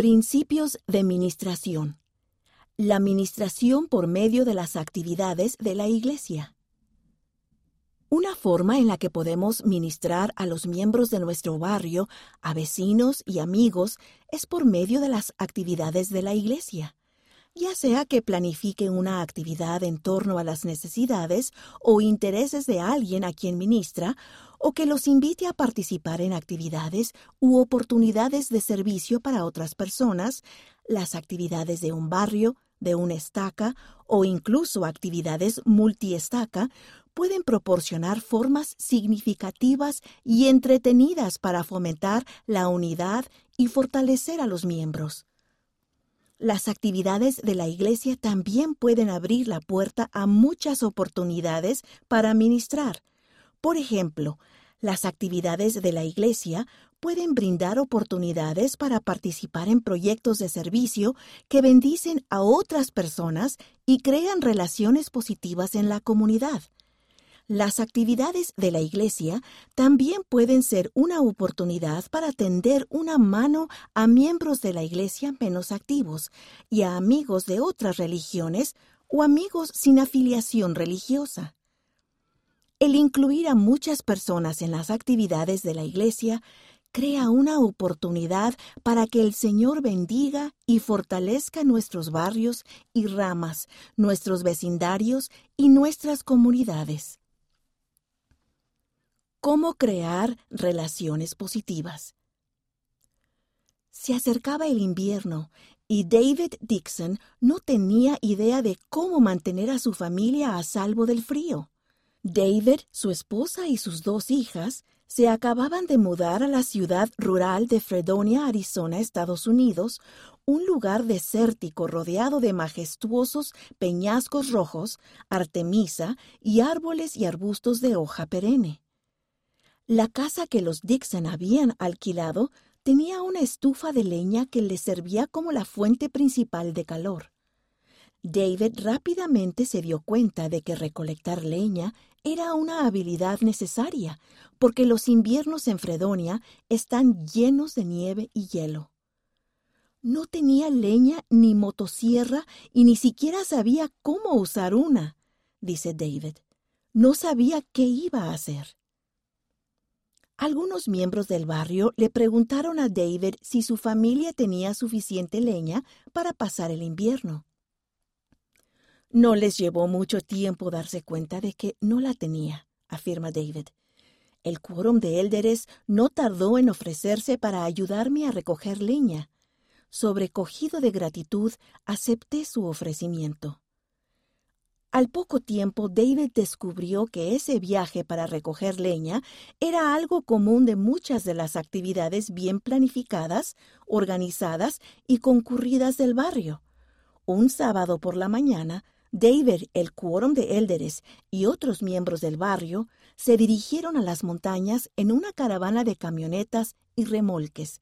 Principios de ministración. La ministración por medio de las actividades de la Iglesia. Una forma en la que podemos ministrar a los miembros de nuestro barrio, a vecinos y amigos, es por medio de las actividades de la Iglesia. Ya sea que planifique una actividad en torno a las necesidades o intereses de alguien a quien ministra, o que los invite a participar en actividades u oportunidades de servicio para otras personas, las actividades de un barrio, de una estaca o incluso actividades multiestaca pueden proporcionar formas significativas y entretenidas para fomentar la unidad y fortalecer a los miembros. Las actividades de la Iglesia también pueden abrir la puerta a muchas oportunidades para ministrar. Por ejemplo, las actividades de la Iglesia pueden brindar oportunidades para participar en proyectos de servicio que bendicen a otras personas y crean relaciones positivas en la comunidad. Las actividades de la Iglesia también pueden ser una oportunidad para tender una mano a miembros de la Iglesia menos activos y a amigos de otras religiones o amigos sin afiliación religiosa. El incluir a muchas personas en las actividades de la Iglesia crea una oportunidad para que el Señor bendiga y fortalezca nuestros barrios y ramas, nuestros vecindarios y nuestras comunidades. ¿Cómo crear relaciones positivas? Se acercaba el invierno y David Dixon no tenía idea de cómo mantener a su familia a salvo del frío. David, su esposa y sus dos hijas se acababan de mudar a la ciudad rural de Fredonia, Arizona, Estados Unidos, un lugar desértico rodeado de majestuosos peñascos rojos, artemisa y árboles y arbustos de hoja perenne. La casa que los Dixon habían alquilado tenía una estufa de leña que les servía como la fuente principal de calor. David rápidamente se dio cuenta de que recolectar leña era una habilidad necesaria, porque los inviernos en Fredonia están llenos de nieve y hielo. No tenía leña ni motosierra y ni siquiera sabía cómo usar una, dice David. No sabía qué iba a hacer. Algunos miembros del barrio le preguntaron a David si su familia tenía suficiente leña para pasar el invierno. No les llevó mucho tiempo darse cuenta de que no la tenía, afirma David. El quórum de élderes no tardó en ofrecerse para ayudarme a recoger leña. Sobrecogido de gratitud, acepté su ofrecimiento. Al poco tiempo, David descubrió que ese viaje para recoger leña era algo común de muchas de las actividades bien planificadas, organizadas y concurridas del barrio. Un sábado por la mañana, David, el quórum de élderes y otros miembros del barrio se dirigieron a las montañas en una caravana de camionetas y remolques.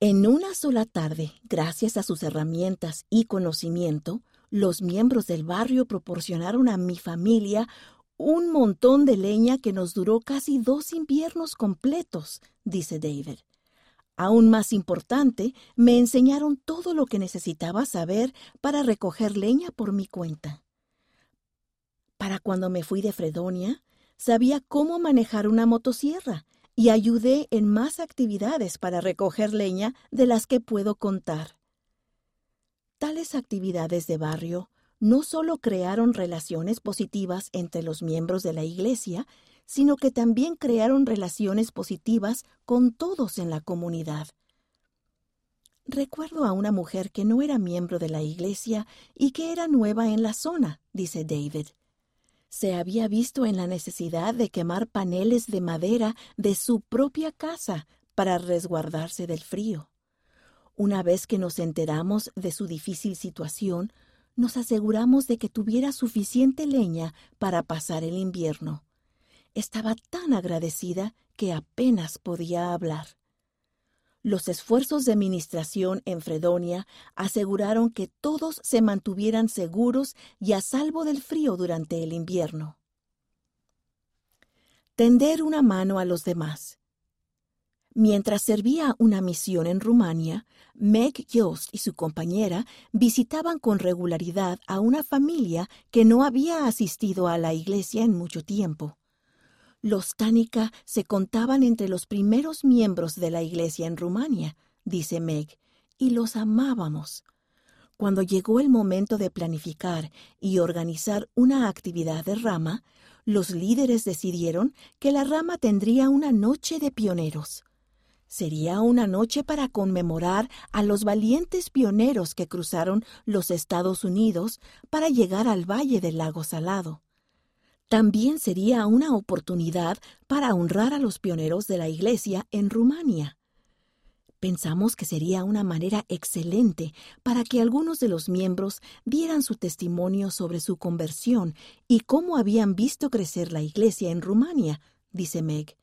En una sola tarde, gracias a sus herramientas y conocimiento, los miembros del barrio proporcionaron a mi familia un montón de leña que nos duró casi dos inviernos completos, dice David. Aún más importante, me enseñaron todo lo que necesitaba saber para recoger leña por mi cuenta. Para cuando me fui de Fredonia, sabía cómo manejar una motosierra y ayudé en más actividades para recoger leña de las que puedo contar. Tales actividades de barrio no solo crearon relaciones positivas entre los miembros de la Iglesia, sino que también crearon relaciones positivas con todos en la comunidad. Recuerdo a una mujer que no era miembro de la Iglesia y que era nueva en la zona, dice David. Se había visto en la necesidad de quemar paneles de madera de su propia casa para resguardarse del frío. Una vez que nos enteramos de su difícil situación, nos aseguramos de que tuviera suficiente leña para pasar el invierno. Estaba tan agradecida que apenas podía hablar. Los esfuerzos de administración en Fredonia aseguraron que todos se mantuvieran seguros y a salvo del frío durante el invierno. Tender una mano a los demás. Mientras servía una misión en Rumania, Meg Yost y su compañera visitaban con regularidad a una familia que no había asistido a la iglesia en mucho tiempo. Los Tánica se contaban entre los primeros miembros de la iglesia en Rumania, dice Meg, y los amábamos. Cuando llegó el momento de planificar y organizar una actividad de rama, los líderes decidieron que la rama tendría una noche de pioneros. Sería una noche para conmemorar a los valientes pioneros que cruzaron los Estados Unidos para llegar al Valle del Lago Salado. También sería una oportunidad para honrar a los pioneros de la Iglesia en Rumania. Pensamos que sería una manera excelente para que algunos de los miembros dieran su testimonio sobre su conversión y cómo habían visto crecer la Iglesia en Rumania, dice Meg.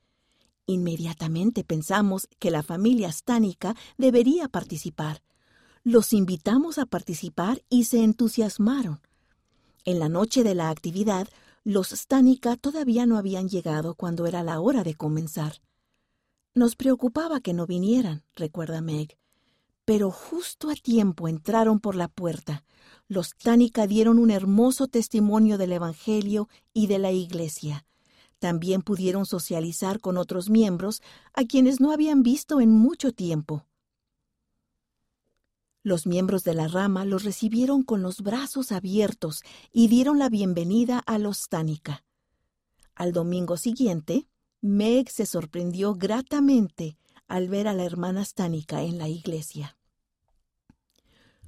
Inmediatamente pensamos que la familia Stánica debería participar. Los invitamos a participar y se entusiasmaron. En la noche de la actividad, los Stanica todavía no habían llegado cuando era la hora de comenzar. Nos preocupaba que no vinieran, recuerda Meg. Pero justo a tiempo entraron por la puerta. Los Stanica dieron un hermoso testimonio del Evangelio y de la Iglesia. También pudieron socializar con otros miembros a quienes no habían visto en mucho tiempo. Los miembros de la rama los recibieron con los brazos abiertos y dieron la bienvenida a los Tánica. Al domingo siguiente, Meg se sorprendió gratamente al ver a la hermana Stánica en la iglesia.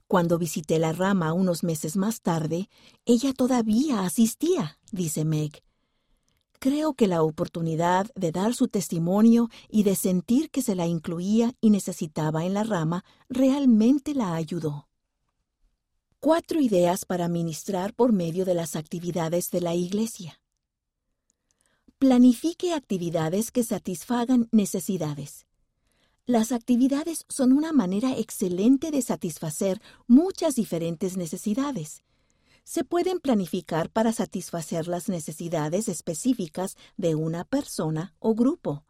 Cuando visité la rama unos meses más tarde, ella todavía asistía, dice Meg. Creo que la oportunidad de dar su testimonio y de sentir que se la incluía y necesitaba en la rama realmente la ayudó. Cuatro ideas para ministrar por medio de las actividades de la Iglesia. Planifique actividades que satisfagan necesidades. Las actividades son una manera excelente de satisfacer muchas diferentes necesidades se pueden planificar para satisfacer las necesidades específicas de una persona o grupo.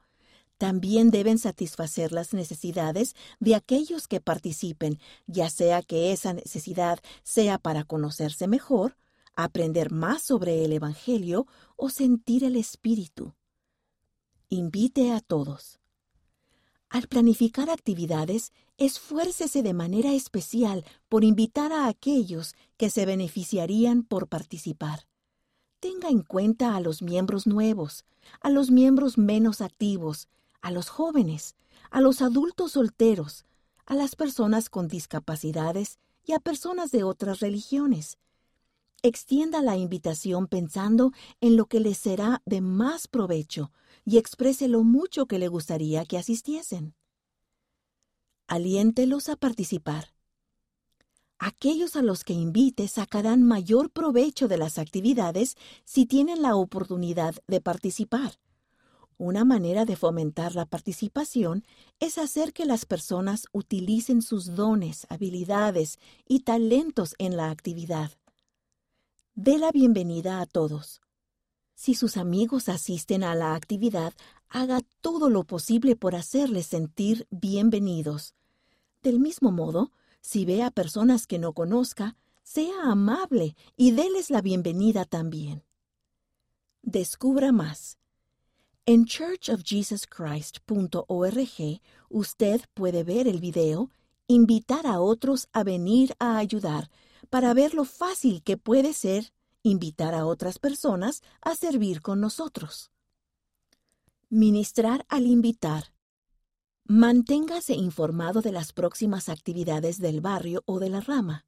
También deben satisfacer las necesidades de aquellos que participen, ya sea que esa necesidad sea para conocerse mejor, aprender más sobre el Evangelio o sentir el Espíritu. Invite a todos. Al planificar actividades, esfuércese de manera especial por invitar a aquellos que se beneficiarían por participar. Tenga en cuenta a los miembros nuevos, a los miembros menos activos, a los jóvenes, a los adultos solteros, a las personas con discapacidades y a personas de otras religiones. Extienda la invitación pensando en lo que les será de más provecho y exprese lo mucho que le gustaría que asistiesen. Aliéntelos a participar. Aquellos a los que invite sacarán mayor provecho de las actividades si tienen la oportunidad de participar. Una manera de fomentar la participación es hacer que las personas utilicen sus dones, habilidades y talentos en la actividad. Dé la bienvenida a todos. Si sus amigos asisten a la actividad, haga todo lo posible por hacerles sentir bienvenidos. Del mismo modo, si ve a personas que no conozca, sea amable y déles la bienvenida también. Descubra más. En churchofjesuschrist.org usted puede ver el video Invitar a otros a venir a ayudar para ver lo fácil que puede ser invitar a otras personas a servir con nosotros. Ministrar al invitar. Manténgase informado de las próximas actividades del barrio o de la rama.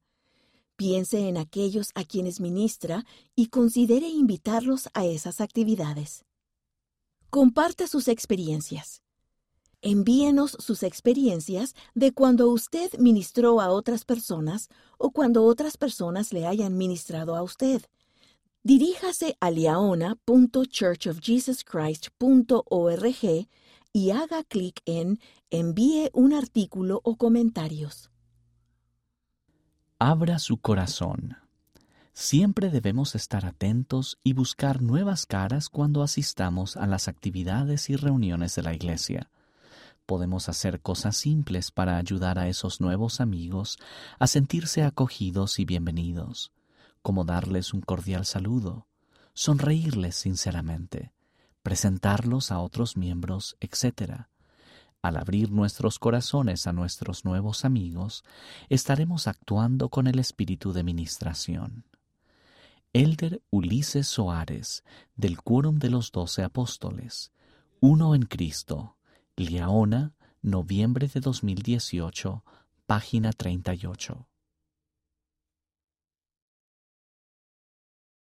Piense en aquellos a quienes ministra y considere invitarlos a esas actividades. Comparta sus experiencias. Envíenos sus experiencias de cuando usted ministró a otras personas o cuando otras personas le hayan ministrado a usted Diríjase a liaona.churchofjesuschrist.org y haga clic en Envíe un artículo o comentarios. Abra su corazón. Siempre debemos estar atentos y buscar nuevas caras cuando asistamos a las actividades y reuniones de la Iglesia. podemos hacer cosas simples para ayudar a esos nuevos amigos a sentirse acogidos y bienvenidos, como darles un cordial saludo, sonreírles sinceramente, presentarlos a otros miembros, etc. Al abrir nuestros corazones a nuestros nuevos amigos, estaremos actuando con el espíritu de ministración. Elder Ulises Soares, del Quórum de los Doce Apóstoles, Uno en Cristo, Liaona, noviembre de 2018, página 38.